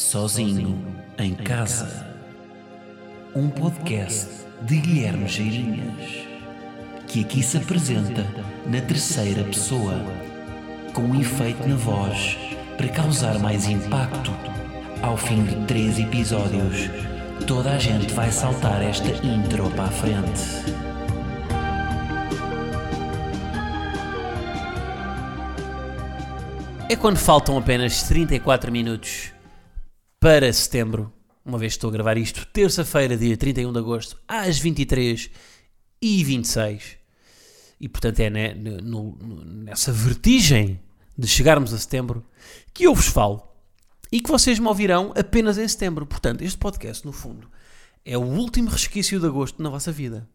Sozinho em Casa. Um podcast de Guilherme Geirinhas, que aqui se apresenta na terceira pessoa, com um efeito na voz para causar mais impacto. Ao fim de três episódios, toda a gente vai saltar esta intro para a frente. É quando faltam apenas 34 minutos para setembro, uma vez que estou a gravar isto, terça-feira, dia 31 de agosto, às 23 e 26 E portanto é né, no- no- nessa vertigem de chegarmos a setembro que eu vos falo e que vocês me ouvirão apenas em setembro. Portanto, este podcast, no fundo, é o último resquício de agosto na vossa vida.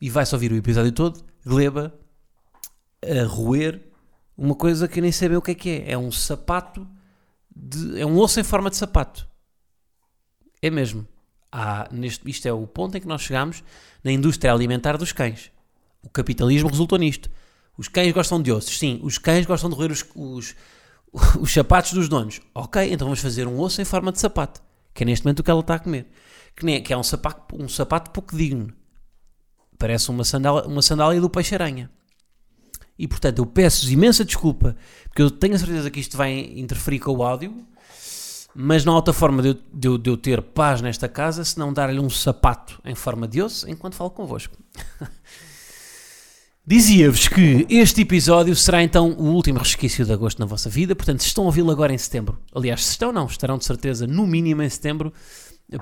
E vai-se ouvir o episódio todo, gleba, a roer uma coisa que nem sei bem o que é que é. É um sapato, de, é um osso em forma de sapato. É mesmo. Há, neste, isto é o ponto em que nós chegamos na indústria alimentar dos cães. O capitalismo resultou nisto. Os cães gostam de ossos, sim. Os cães gostam de roer os, os, os sapatos dos donos. Ok, então vamos fazer um osso em forma de sapato. Que é neste momento o que ela está a comer. Que, nem, é- que é um sapato, um sapato pouco digno. Parece uma sandália, uma sandália do peixe-aranha. E portanto eu peço imensa desculpa, porque eu tenho a certeza que isto vai interferir com o áudio, mas não há outra forma de eu, de eu- de eu ter paz nesta casa se não dar-lhe um sapato em forma de osso enquanto falo convosco. Dizia-vos que este episódio será então o último resquício de agosto na vossa vida, portanto, se estão a ouvi-lo agora em setembro. Aliás, se estão, não, estarão de certeza no mínimo em setembro,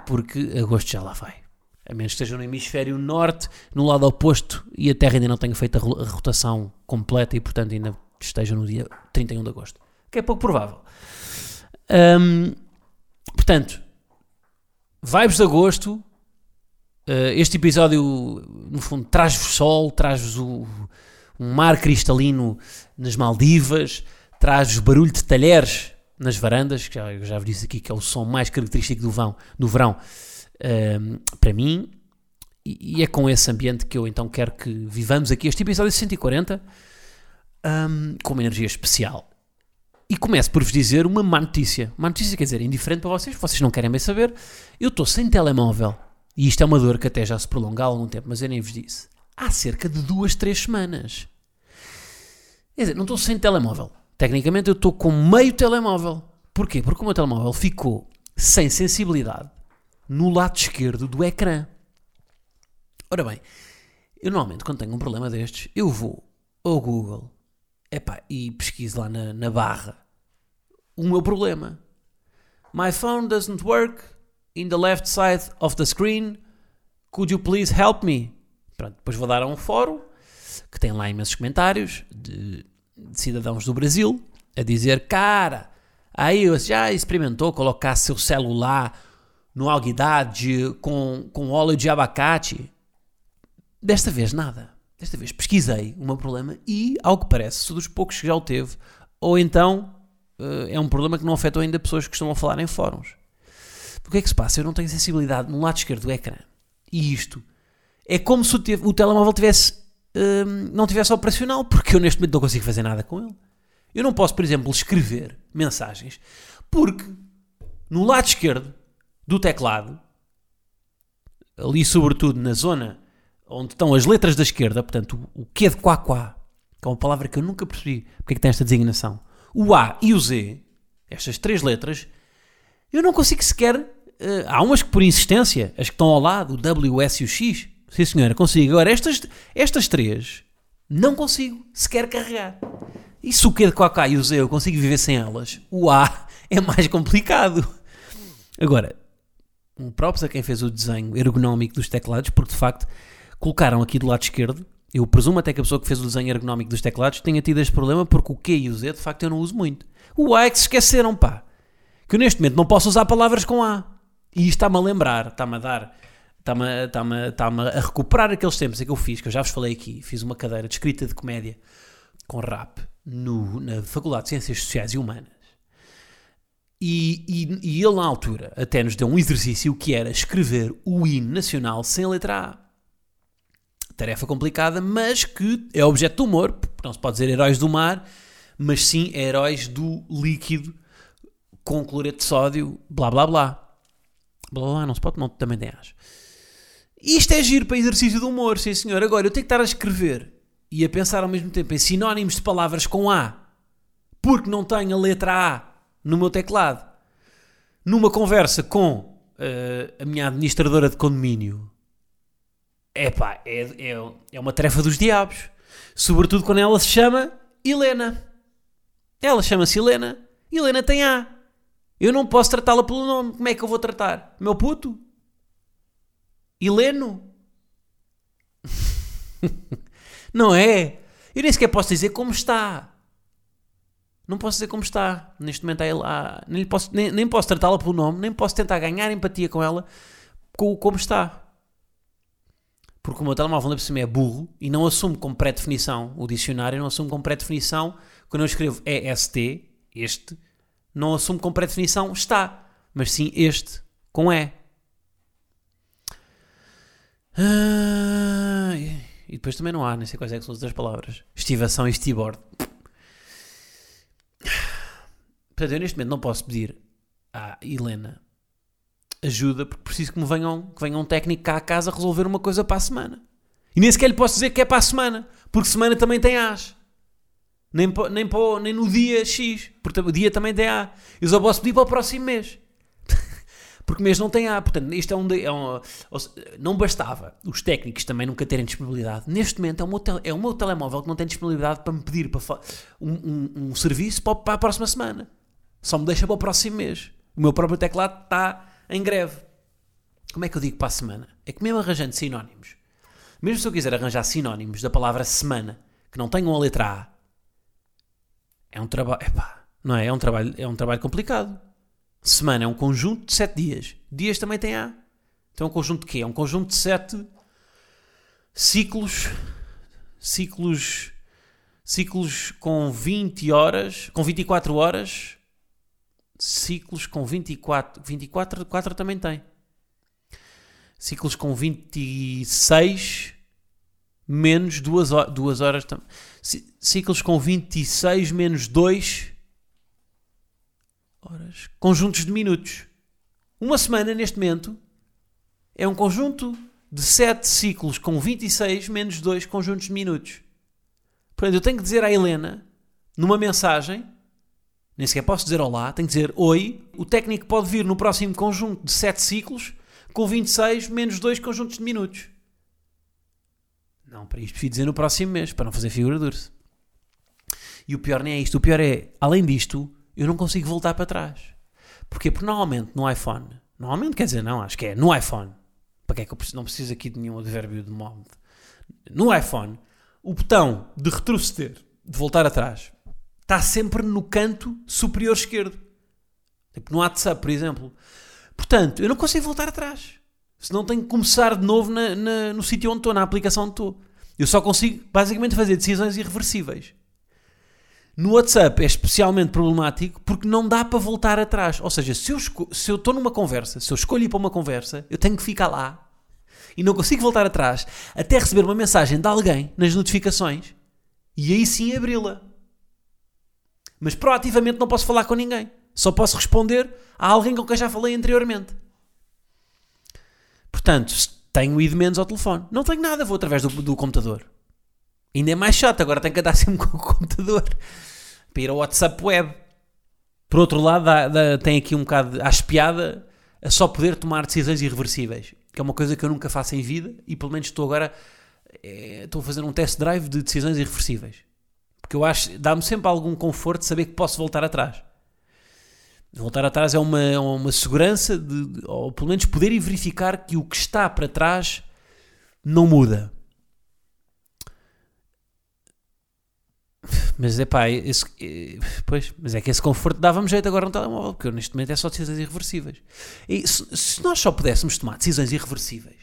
porque agosto já lá vai. A menos que estejam no hemisfério norte, no lado oposto, e a Terra ainda não tenha feito a ro- a rotação completa e, portanto, ainda estejam no dia 31 de agosto. Que é pouco provável. Hum, portanto, vibes de agosto. Uh, este episódio, no fundo, traz-vos sol, traz-vos um mar cristalino nas Maldivas, traz-vos barulho de talheres nas varandas, que já, já vos disse aqui que é o som mais característico do, vão, do verão um, para mim. E, e é com esse ambiente que eu então quero que vivamos aqui este episódio 140 um, com uma energia especial. E começo por vos dizer uma má notícia. Má notícia quer dizer, indiferente para vocês, vocês não querem bem saber. Eu estou sem telemóvel. E isto é uma dor que até já se prolonga há algum tempo, mas eu nem vos disse. Há cerca de duas, três semanas. Quer dizer, não estou sem telemóvel. Tecnicamente eu estou com meio telemóvel. Porquê? Porque o meu telemóvel ficou sem sensibilidade no lado esquerdo do ecrã. Ora bem, eu normalmente quando tenho um problema destes, eu vou ao Google epá, e pesquiso lá na, na barra o meu problema. My phone doesn't work in the left side of the screen. Could you please help me? Pronto, depois vou dar a um fórum que tem lá imensos comentários de, de cidadãos do Brasil a dizer: Cara, aí você já experimentou colocar seu celular no alguidade com, com óleo de abacate? Desta vez nada. Desta vez pesquisei o meu problema e, ao que parece, sou dos poucos que já o teve, ou então eh, é um problema que não afetou ainda pessoas que estão a falar em fóruns. O que é que se passa? Eu não tenho sensibilidade no lado esquerdo do ecrã. E isto é como se o, te- o telemóvel tivesse, hum, não tivesse operacional, porque eu neste momento não consigo fazer nada com ele. Eu não posso, por exemplo, escrever mensagens, porque no lado esquerdo do teclado, ali sobretudo na zona onde estão as letras da esquerda, portanto, o Q de quá quá, que é uma palavra que eu nunca percebi porque é que tem esta designação, o A e o Z, estas três letras, eu não consigo sequer. eh, há umas que por insistência, as que estão ao lado, o W, S e o X. Sim, senhora, consigo. Agora, estas, estas três, não consigo sequer carregar. E se o Q de Quacá e o Z eu consigo viver sem elas, o A é mais complicado. Agora, um props a quem fez o desenho ergonómico dos teclados, porque de facto colocaram aqui do lado esquerdo. Eu presumo até que a pessoa que fez o desenho ergonómico dos teclados tenha tido este problema, porque o Q e o Z de facto eu não uso muito. O A é que se esqueceram, pá que eu neste momento não posso usar palavras com A. E isto está-me a lembrar, está-me a dar, está-me a, está-me a- está-me a recuperar aqueles tempos em que eu fiz, que eu já vos falei aqui, fiz uma cadeira de escrita de comédia com rap no- na Faculdade de Ciências Sociais e Humanas. E, e, e ele, na altura, até nos deu um exercício que era escrever o hino nacional sem a letra A. Tarefa complicada, mas que é objeto de humor, porque não se pode dizer heróis do mar, mas sim heróis do líquido com cloreto de sódio, blá blá blá. Blá blá, não se pode, não, também tem as. Isto é giro para exercício de humor, sim senhor. Agora, eu tenho que estar a escrever e a pensar ao mesmo tempo em sinónimos de palavras com A, porque não tenho a letra A no meu teclado, numa conversa com uh, a minha administradora de condomínio. Epá, é, é, é uma tarefa dos diabos. Sobretudo quando ela se chama Helena. Ela chama-se Helena. Helena tem A. Eu não posso tratá-la pelo nome. Como é que eu vou tratar? Meu puto? Heleno? não é? Eu nem sequer posso dizer como está. Não posso dizer como está. Neste momento há, nem, posso, nem, nem posso tratá-la pelo nome, nem posso tentar ganhar empatia com ela com como está. Porque o meu telemóvel, por cima, é burro e não assume como pré-definição o dicionário, não assume como pré-definição quando eu escrevo EST, este, não assume como pré-definição está, mas sim este, com E. Ah, e depois também não há, nem sei quais é que são as outras palavras. Estivação e estibord. Portanto, eu neste momento não posso pedir à Helena ajuda porque preciso que me venham, que venha um técnico cá a casa resolver uma coisa para a semana. E nem sequer lhe posso dizer que é para a semana, porque semana também tem as. Nem, nem, nem no dia X, porque o dia também tem A. Eu só posso pedir para o próximo mês porque mesmo não tem A. Portanto, isto é um, é um, Não bastava os técnicos também nunca terem disponibilidade. Neste momento é o meu, é o meu telemóvel que não tem disponibilidade para me pedir para um, um, um serviço para, para a próxima semana. Só me deixa para o próximo mês. O meu próprio teclado está em greve. Como é que eu digo para a semana? É que mesmo arranjando sinónimos, mesmo se eu quiser arranjar sinónimos da palavra semana que não tenham a letra A, é um trabalho. não é? É um trabalho, é um trabalho complicado. Semana é um conjunto de sete dias. Dias também tem A. Então é um conjunto de quê? É um conjunto de sete ciclos. Ciclos. Ciclos com 20 horas. Com 24 horas. Ciclos com 24. 24 4 também tem. Ciclos com 26 menos 2 horas. 2 horas Ciclos com 26 menos 2 horas, conjuntos de minutos. Uma semana, neste momento, é um conjunto de 7 ciclos com 26 menos 2 conjuntos de minutos. Portanto, eu tenho que dizer à Helena, numa mensagem, nem sequer posso dizer olá, tenho que dizer oi, o técnico pode vir no próximo conjunto de 7 ciclos com 26 menos 2 conjuntos de minutos. Não, para isto preciso dizer no próximo mês, para não fazer figura dura-se. E o pior nem é isto, o pior é, além disto, eu não consigo voltar para trás. Porquê? Porque normalmente no iPhone, normalmente quer dizer, não, acho que é no iPhone, para que é que eu preciso, não preciso aqui de nenhum advérbio de modo. No iPhone, o botão de retroceder, de voltar atrás, está sempre no canto superior esquerdo. Tipo no WhatsApp, por exemplo. Portanto, eu não consigo voltar atrás. Senão tenho que começar de novo na, na, no sítio onde estou, na aplicação onde estou. Eu só consigo, basicamente, fazer decisões irreversíveis. No WhatsApp é especialmente problemático porque não dá para voltar atrás. Ou seja, se eu, se eu estou numa conversa, se eu escolho ir para uma conversa, eu tenho que ficar lá e não consigo voltar atrás até receber uma mensagem de alguém nas notificações e aí sim abri-la. Mas proativamente não posso falar com ninguém. Só posso responder a alguém com quem já falei anteriormente. Portanto, tenho ido menos ao telefone. Não tenho nada, vou através do, do computador. Ainda é mais chato, agora tenho que andar sempre com o computador para ir ao WhatsApp web. Por outro lado, dá, dá, tem aqui um bocado a espiada a só poder tomar decisões irreversíveis, que é uma coisa que eu nunca faço em vida e pelo menos estou agora é, estou a fazer um test drive de decisões irreversíveis. Porque eu acho, dá-me sempre algum conforto saber que posso voltar atrás. Voltar atrás é uma, é uma segurança, de, ou pelo menos poder verificar que o que está para trás não muda. Mas é pá, esse, eh, pois, mas é que esse conforto dava-me jeito agora no telemóvel, porque neste momento é só decisões irreversíveis. E se, se, nós só pudéssemos tomar decisões irreversíveis,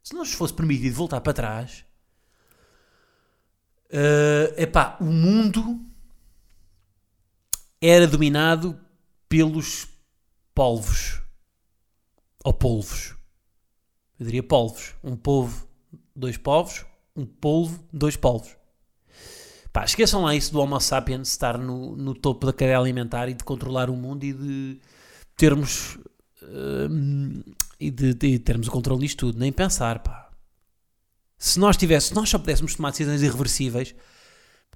se nos fosse permitido voltar para trás, uh, epá, o mundo era dominado pelos polvos. Ou polvos. Eu diria polvos. Um polvo, dois povos. Um polvo, dois polvos. Pá, esqueçam lá isso do Homo sapiens estar no, no topo da cadeia alimentar e de controlar o mundo e de termos hum, e de, de termos o controle disto tudo, nem pensar, pá. Se nós tivéssemos, se nós só pudéssemos tomar decisões irreversíveis,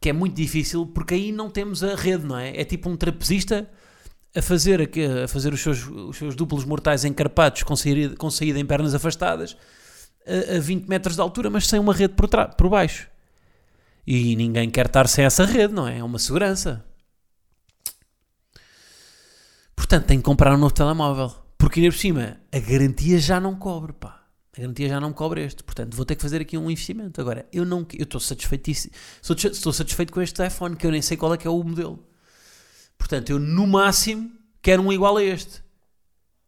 que é muito difícil, porque aí não temos a rede, não é? É tipo um trapezista a fazer, a fazer os, seus, os seus duplos mortais encarpados com saída, com saída em pernas afastadas a, a 20 metros de altura, mas sem uma rede por, por baixo. E ninguém quer estar sem essa rede, não é? É uma segurança. Portanto, tem que comprar um novo telemóvel. Porque ainda por cima, a garantia já não cobre, pá. A garantia já não cobre este. Portanto, vou ter que fazer aqui um investimento. Agora, eu não eu estou satisfeitíssimo. Estou satisfeito com este iPhone, que eu nem sei qual é que é o modelo. Portanto, eu no máximo quero um igual a este.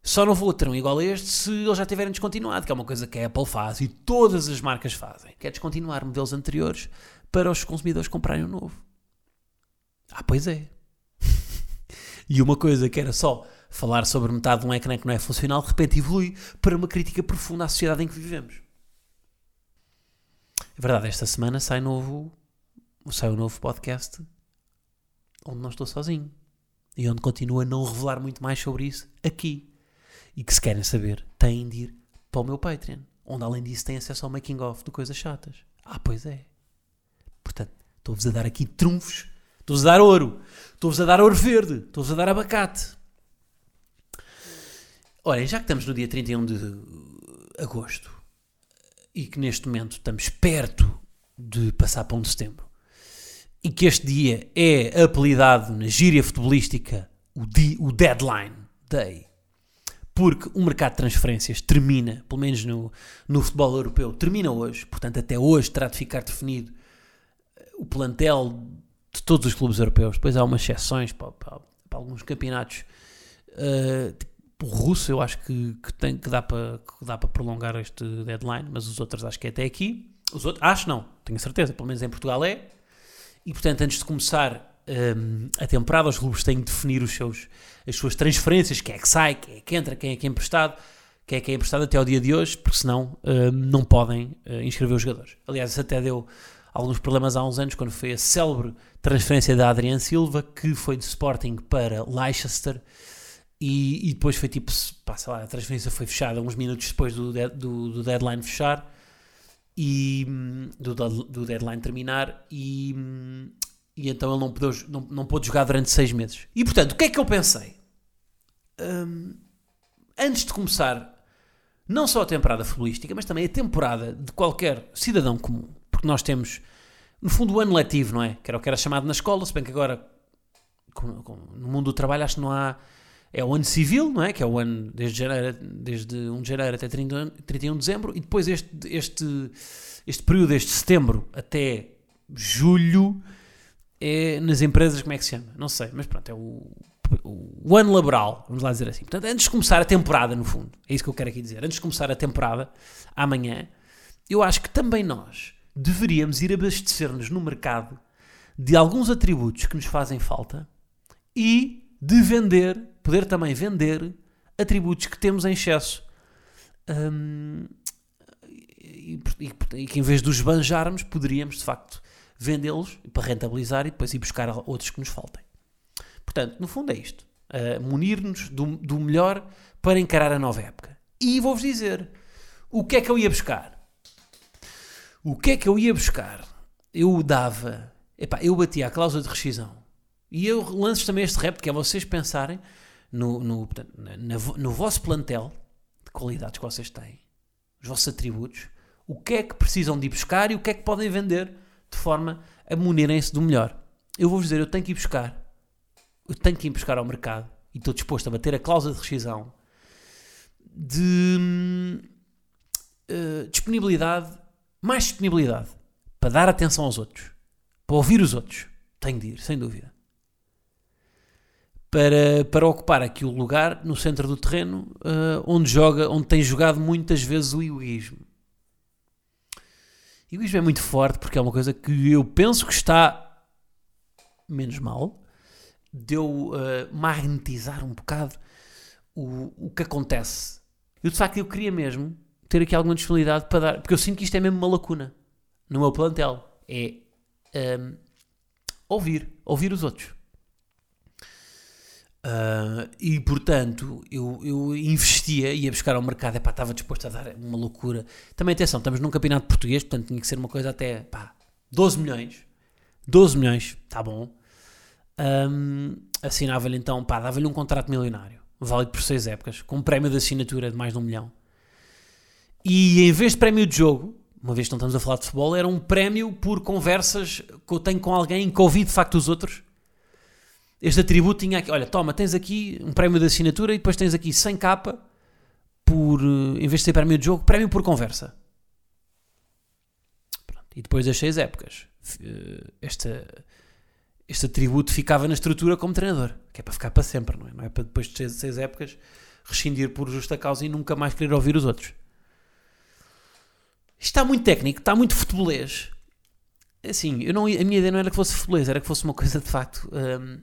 Só não vou ter um igual a este se eles já tiverem descontinuado, que é uma coisa que a Apple faz e todas as marcas fazem, que é descontinuar modelos anteriores para os consumidores comprarem um novo. Ah, pois é. e uma coisa que era só falar sobre metade de um ecrã que não é funcional, de repente evolui para uma crítica profunda à sociedade em que vivemos. É verdade, esta semana sai novo, sai um novo podcast onde não estou sozinho e onde continuo a não revelar muito mais sobre isso aqui e que se querem saber, têm de ir para o meu Patreon, onde além disso têm acesso ao making of de coisas chatas. Ah, pois é. Portanto, estou-vos a dar aqui trunfos, estou-vos a dar ouro, estou-vos a dar ouro verde, estou-vos a dar abacate. Olhem, já que estamos no dia 31 de agosto e que neste momento estamos perto de passar para 1 de setembro e que este dia é apelidado na gíria futebolística o, o Deadline Day porque o mercado de transferências termina, pelo menos no, no futebol europeu, termina hoje, portanto, até hoje terá de ficar definido eh, o plantel de todos os clubes europeus. Depois há umas exceções para, para, para alguns campeonatos. Uh, russo, eu acho que, que, tem, que, dá para, que dá para prolongar este deadline, mas os outros acho que é até aqui. Os outros, acho não, tenho certeza, pelo menos em Portugal é. E portanto, antes de começar um, a temporada, os clubes têm de definir os seus, as suas transferências, quem é que sai, quem é que entra, quem é que é emprestado, quem é que é emprestado até ao dia de hoje, porque senão um, não podem uh, inscrever os jogadores. Aliás, isso até deu alguns problemas há uns anos, quando foi a célebre transferência da Adriano Silva, que foi de Sporting para Leicester, e, e depois foi tipo, pá, sei lá, a transferência foi fechada uns minutos depois do, de, do, do deadline fechar, e hum, do, do deadline terminar, e, hum, e então ele não pôde, não, não pôde jogar durante seis meses. E portanto, o que é que eu pensei? Um, antes de começar, não só a temporada futebolística, mas também a temporada de qualquer cidadão comum, porque nós temos, no fundo, o ano letivo, não é? Que era o que era chamado na escola, se bem que agora, com, com, no mundo do trabalho, acho que não há. É o ano civil, não é? Que é o ano desde, janeiro, desde 1 de janeiro até 30, 31 de dezembro, e depois este, este, este período, este setembro até julho é nas empresas, como é que se chama? Não sei, mas pronto, é o, o, ano laboral, vamos lá dizer assim. Portanto, antes de começar a temporada, no fundo, é isso que eu quero aqui dizer. Antes de começar a temporada, amanhã, eu acho que também nós deveríamos ir abastecer-nos no mercado de alguns atributos que nos fazem falta e de vender, poder também vender atributos que temos em excesso. Hum, e, e, e, que em vez de os banjarmos, poderíamos de facto vendê-los para rentabilizar e depois ir buscar outros que nos faltem. Portanto, no fundo é isto. Uh, Munir-nos do, do melhor para encarar a nova época. E vou-vos dizer, o que é que eu ia buscar? O que é que eu ia buscar? Eu dava, epá, eu batia a cláusula de rescisão. E eu lanço também este repto, que é vocês pensarem no, no, no, no vosso plantel de qualidades que vocês têm, os vossos atributos, o que é que precisam de ir buscar e o que é que podem vender de forma a munirem-se do melhor. Eu vou-vos dizer, eu tenho que ir buscar, eu tenho que ir buscar ao mercado e estou disposto a bater a cláusula de rescisão de uh, disponibilidade, mais disponibilidade para dar atenção aos outros, para ouvir os outros. Tenho de ir, sem dúvida. Para, para ocupar aqui o lugar no centro do terreno uh, onde joga, onde tem jogado muitas vezes o egoísmo. O egoísmo é muito forte porque é uma coisa que eu penso que está menos mal de eu uh, magnetizar um bocado o, o que acontece. Eu de facto eu queria mesmo ter aqui alguma disponibilidade para dar, porque eu sinto que isto é mesmo uma lacuna no meu plantel. É um, ehm, ouvir, ouvir os outros. Uh, e portanto, eu, eu investia, ia buscar ao mercado, epá, estava disposto a dar uma loucura. Também atenção, estamos num campeonato português, portanto tinha que ser uma coisa até pá, 12 milhões. 12 milhões, está bom. Um, Assinava-lhe então, pá, dava-lhe um contrato milionário, válido por 6 épocas, com um prémio de assinatura de mais de um milhão. E em vez de prémio de jogo, uma vez que não estamos a falar de futebol, era um prémio por conversas que eu tenho com alguém que ouvi de facto os outros este atributo tinha aqui, olha, toma, tens aqui um prémio de assinatura e depois tens aqui 100 capa por, eh, em vez de ser prémio de jogo, prémio por conversa. Pronto. E depois das 6 épocas, eh, esta, este atributo ficava na estrutura como treinador, que é para ficar para sempre, não é? Não é para depois de 6 épocas rescindir por justa causa e nunca mais querer ouvir os outros. Isto está muito técnico, está muito futebolês. Assim, eu não, a minha ideia não era que fosse futebolês, era que fosse uma coisa de facto. Hum,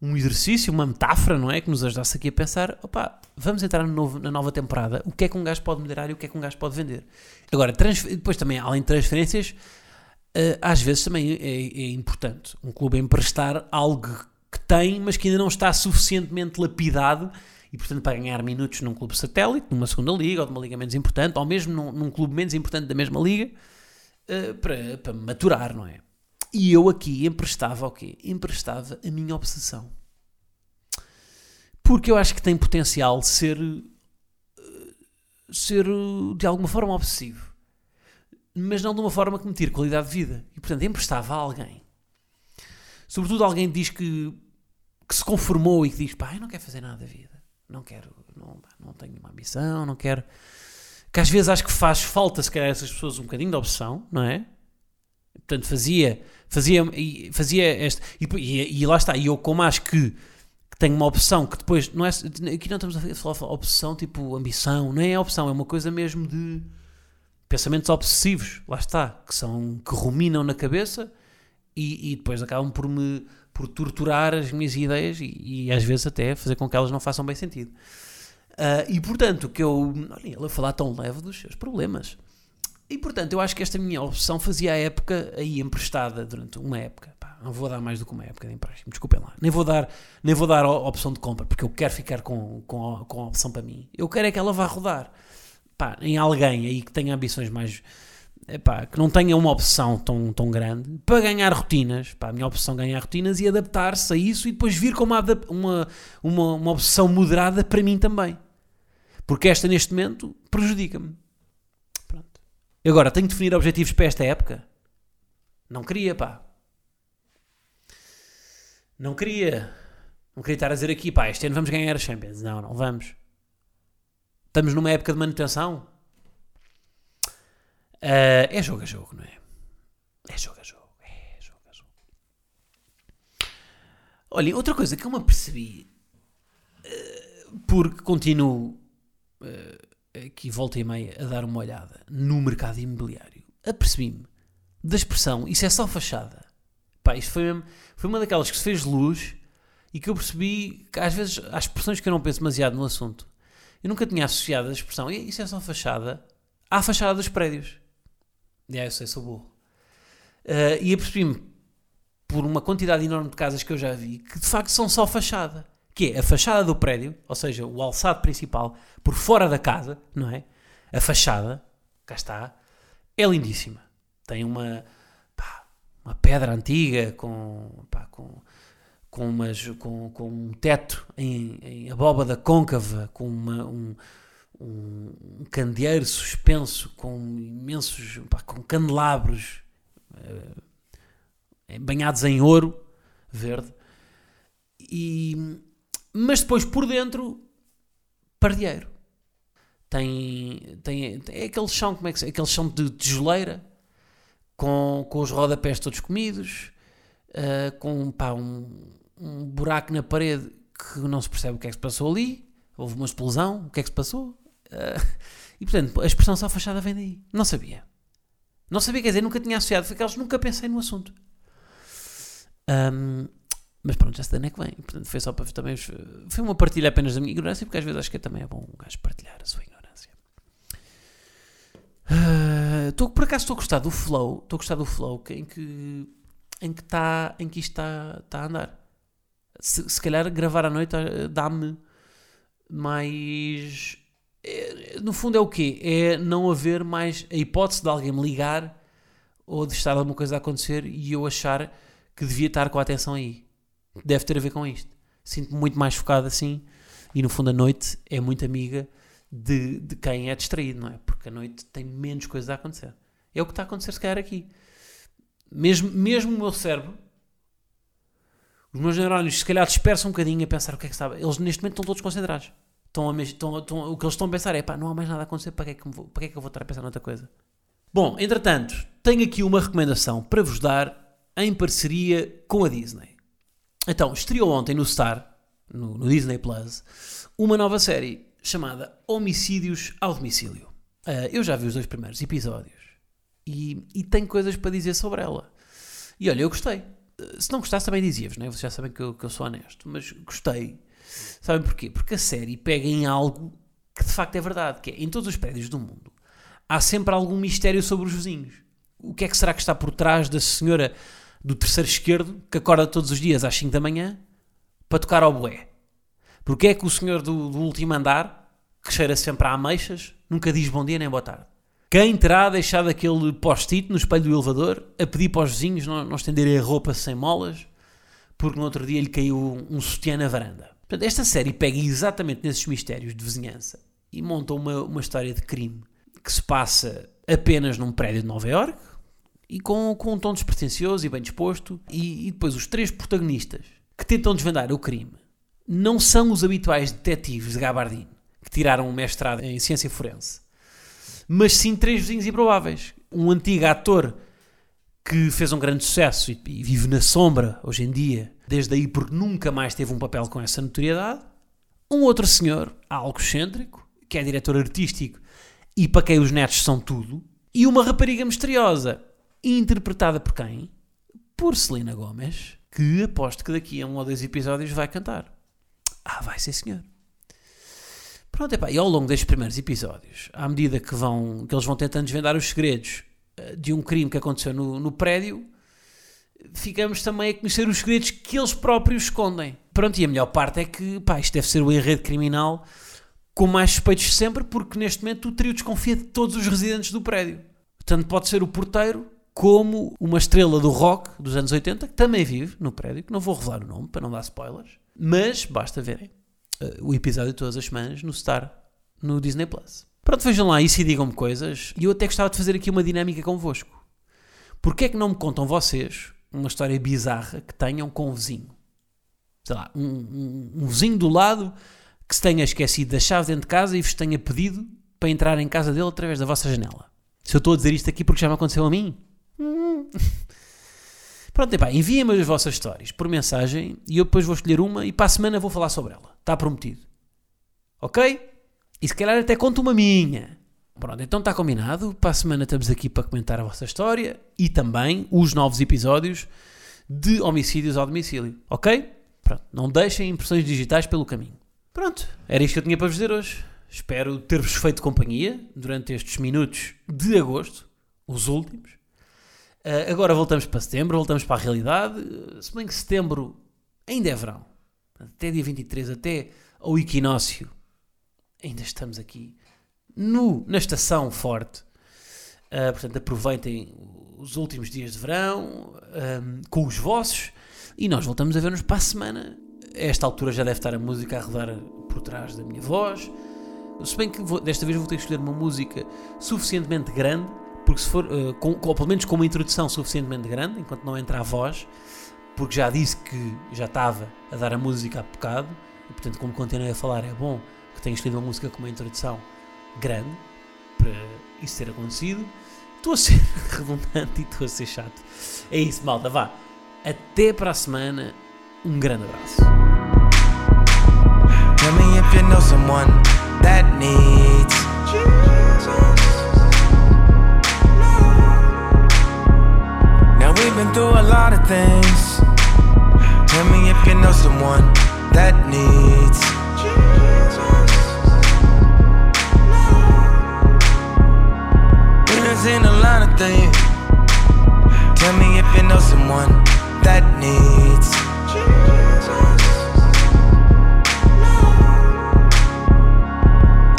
um exercício, uma metáfora, não é? Que nos ajudasse aqui a pensar, opá, vamos entrar no novo, na nova temporada, o que é que um gajo pode melhorar e o que é que um gajo pode vender. Agora, depois também, além de transferências, uh, às vezes também é, é, importante um clube emprestar algo que tem, mas que ainda não está suficientemente lapidado e, portanto, para ganhar minutos num clube satélite, numa segunda liga, ou de liga menos importante, ou mesmo num, num clube menos importante da mesma liga, uh, para, para maturar, não é? E eu aqui emprestava o quê? Emprestava a minha obsessão. Porque eu acho que tem potencial ser eh, ser de alguma forma obsessivo. Mas não de uma forma que me tire qualidade de vida. E portanto emprestava a alguém. Sobretudo alguém diz que, que se conformou e que diz, pá, eu não quero fazer nada da vida. Não quero, não, não tenho uma ambição, não quero. Que às vezes acho que faz falta, se calhar, essas pessoas um bocadinho de obsessão, não é? Portanto, fazia, fazia, fazia este. E, e, e lá está, e eu, como acho que, que tenho uma opção que depois. Não é, aqui não estamos a falar, opção tipo ambição, não é opção, é uma coisa mesmo de pensamentos obsessivos, lá está, que são que ruminam na cabeça e, e depois acabam por me por torturar as minhas ideias e, e, às vezes até fazer com que elas não façam bem sentido. Uh, e portanto, que eu. Olha, ele a falar tão leve dos seus problemas. E portanto, eu acho que esta minha opção fazia a época aí emprestada durante uma época. Pá, não vou dar mais do que uma época de empréstimo, desculpem lá. Nem vou dar, nem vou dar a opção de compra, porque eu quero ficar com, com, a, com a opção para mim. Eu quero é que ela vá rodar. Pá, em alguém aí que tenha ambições mais. Epá, que não tenha uma opção tão, tão grande para ganhar rotinas. Pá, a minha opção é ganhar rotinas e adaptar-se a isso e depois vir com uma, uma, uma, uma opção moderada para mim também. Porque esta, neste momento, prejudica-me. Agora tenho que definir objetivos para esta época? Não queria, pá. Não queria. Não queria estar a dizer aqui, pá, este ano vamos ganhar a Champions. Não, não vamos. Estamos numa época de manutenção. Uh, é jogo a jogo, não é? É jogo a jogo. É jogo a jogo. Olhem, outra coisa que eu me apercebi, uh, porque continuo. Uh, aqui volta e meia a dar uma olhada no mercado imobiliário, apercebi-me da expressão isso é só fachada. Pá, isto foi, foi uma daquelas que se fez luz e que eu percebi que às vezes há expressões que eu não penso demasiado no assunto. Eu nunca tinha associado a expressão isso é só fachada à fachada dos prédios. Já, eu sei, sou burro. Uh, e apercebi-me por uma quantidade enorme de casas que eu já vi que de facto são só fachada que é a fachada do prédio, ou seja, o alçado principal, por fora da casa, não é? A fachada, cá está, é lindíssima. Tem uma, pá, uma pedra antiga com, pá, com, com, umas, com, com um teto em, em abóbada côncava, com uma, um, um, candeeiro suspenso, com imensos, pá, com candelabros uh, banhados em ouro verde. E, mas depois por dentro, pardieiro. Tem, tem, tem é aquele chão, como é que aquele chão de tijoleira, com, com os rodapés todos comidos, uh, com pá, um, um buraco na parede que não se percebe o que é que se passou ali, houve uma explosão, o que é que se passou. Uh, e portanto, a expressão só fachada vem daí. Não sabia. Não sabia, quer dizer, nunca tinha associado, foi que nunca pensei no assunto. Um, mas pronto, já se ano é que vem. Portanto, foi só para também. Foi uma partilha apenas da minha ignorância, porque às vezes acho que também é bom um gajo partilhar a sua ignorância. Uh, por acaso estou a gostar do flow. Estou a gostar do flow em que em que, tá, em que isto está tá a andar. Se, se calhar gravar à noite eh, dá-me mais. é, no fundo é o quê? É não haver mais a hipótese de alguém me ligar ou de estar alguma coisa a acontecer e eu achar que devia estar com a atenção aí. Deve ter a ver com isto. Sinto-me muito mais focado assim e no fundo a noite é muito amiga de, de quem é distraído, não é? Porque a noite tem menos coisas a acontecer. É o que está a acontecer se calhar aqui. Mesmo, mesmo o meu cérebro, os meus neurónios se calhar dispersam um bocadinho a pensar o que é que estava. Eles neste momento estão todos concentrados. Estão a, estão, estão, o que eles estão a pensar é pá, não há mais nada a acontecer, para que, é que, vou, para que é que eu vou estar a pensar noutra coisa? Bom, entretanto, tenho aqui uma recomendação para vos dar em parceria com a Disney. Então, estreou ontem no Star, no, no Disney Plus, uma nova série chamada Homicídios ao Domicílio. Ah, eu já vi os dois primeiros episódios e, e tenho coisas para dizer sobre ela. E olha, eu gostei. Ah, Se não gostasse, também dizia-vos, né? vocês já sabem que eu, que eu sou honesto, mas gostei. Sabem porquê? Porque a série pega em algo que de facto é verdade, que é em todos os prédios do mundo há sempre algum mistério sobre os vizinhos. O que é que será que está por trás da senhora do terceiro esquerdo que acorda todos os dias às 5 da manhã para tocar ao bué? Porque é que o senhor do, do último andar, que cheira sempre a ameixas, nunca diz bom dia nem boa tarde? Quem terá deixado aquele post-it no espelho do elevador a pedir para os vizinhos não, não estenderem a roupa sem molas porque no outro dia lhe caiu um, um sutiã na varanda? Portanto, esta série pega exatamente nesses mistérios de vizinhança e monta uma, uma história de crime que se passa apenas num prédio de Nova Iorque e com, com um tom despretensioso e bem disposto. E, e depois os três protagonistas que tentam desvendar o crime não são os habituais detetives de Gabardine que tiraram um mestrado em ciência forense, mas sim três vizinhos improváveis. Um antigo ator que fez um grande sucesso e, e vive na sombra hoje em dia, desde aí porque nunca mais teve um papel com essa notoriedade. Um outro senhor, algo excêntrico, que é diretor artístico e para quem os netos são tudo. E uma rapariga misteriosa, interpretada por quem? Por Selena Gomez, que aposto que daqui a um ou dois episódios vai cantar. Ah, vai ser senhor. Pronto, epá, e ao longo destes primeiros episódios, à medida que, vão, que eles vão tentando desvendar os segredos eh, de um crime que aconteceu no, no prédio, ficamos também a conhecer os segredos que eles próprios escondem. Pronto, e a melhor parte é que pá, isto deve ser o enredo criminal com mais suspeitos sempre, porque neste momento o trio desconfia de todos os residentes do prédio. Tanto pode ser o porteiro como uma estrela do rock dos anos 80, que também vive no prédio, que não vou revelar o nome para não dar spoilers, mas basta verem uh, o episódio todas as semanas no Star, no Disney Plus. Pronto, vejam lá isso e digam-me coisas. E eu até gostava de fazer aqui uma dinâmica convosco. Porquê é que não me contam vocês uma história bizarra que tenham com um vizinho? Sei lá, um, um, um vizinho do lado que se tenha esquecido da chave dentro de casa e vos tenha pedido para entrar em casa dele através da vossa janela. Se eu estou a dizer isto aqui porque já me aconteceu a mim. Hum. Pronto, epá, enviem-me as vossas histórias por mensagem e eu depois vou escolher uma e para a semana vou falar sobre ela. Está prometido. Ok? E se calhar até conto uma minha. Pronto, então está combinado. Para a semana estamos aqui para comentar a vossa história e também os novos episódios de homicídios ao domicílio. Ok? Pronto, não deixem impressões digitais pelo caminho. Pronto, era isto que eu tinha para vos dizer hoje. Espero ter-vos feito companhia durante estes minutos de agosto, os últimos. Uh, agora voltamos para setembro, voltamos para a realidade. Uh, se bem que setembro ainda é verão. Até dia 23, até ao equinócio, ainda estamos aqui no, na estação forte. Uh, portanto, aproveitem os últimos dias de verão um, com os vossos e nós voltamos a ver-nos para a semana. A esta altura já deve estar a música a rodar por trás da minha voz. Se bem que vou, desta vez vou ter que escolher uma música suficientemente grande, porque se for, uh, com, com, pelo menos com uma introdução suficientemente grande, enquanto não entra a voz, porque já disse que já estava a dar a música há bocado, e portanto, como continuei a falar, é bom que tenha escolhido uma música com uma introdução grande para isso ter acontecido. Estou a ser redundante e estou a ser chato. É isso, malta, vá. Até para a semana. Um grande abraço. Tell me if you know someone that needs been through a lot of things. Tell me if you know someone that needs Jesus. We done a lot of things. Tell me if you know someone that needs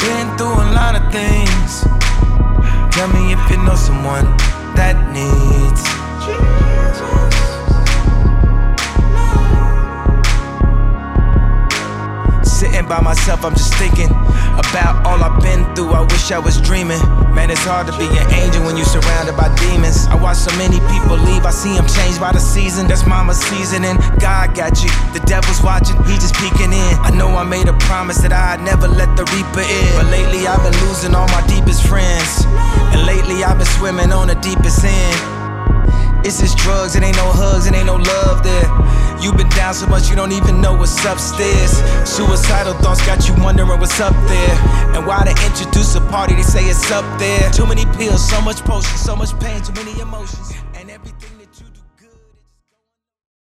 Been through a lot of things. Tell me if you know someone that needs myself, I'm just thinking about all I've been through. I wish I was dreaming. Man, it's hard to be an angel when you're surrounded by demons. I watch so many people leave, I see them changed by the season. That's mama's seasoning. God got you, the devil's watching, he just peeking in. I know I made a promise that I'd never let the reaper in. But lately, I've been losing all my deepest friends. And lately, I've been swimming on the deepest end. It's just drugs, it ain't no hugs, it ain't no love there. You've been down so much you don't even know what's upstairs. Suicidal thoughts got you wondering what's up there. And why they introduce a party, they say it's up there. Too many pills, so much potion, so much pain, too many emotions.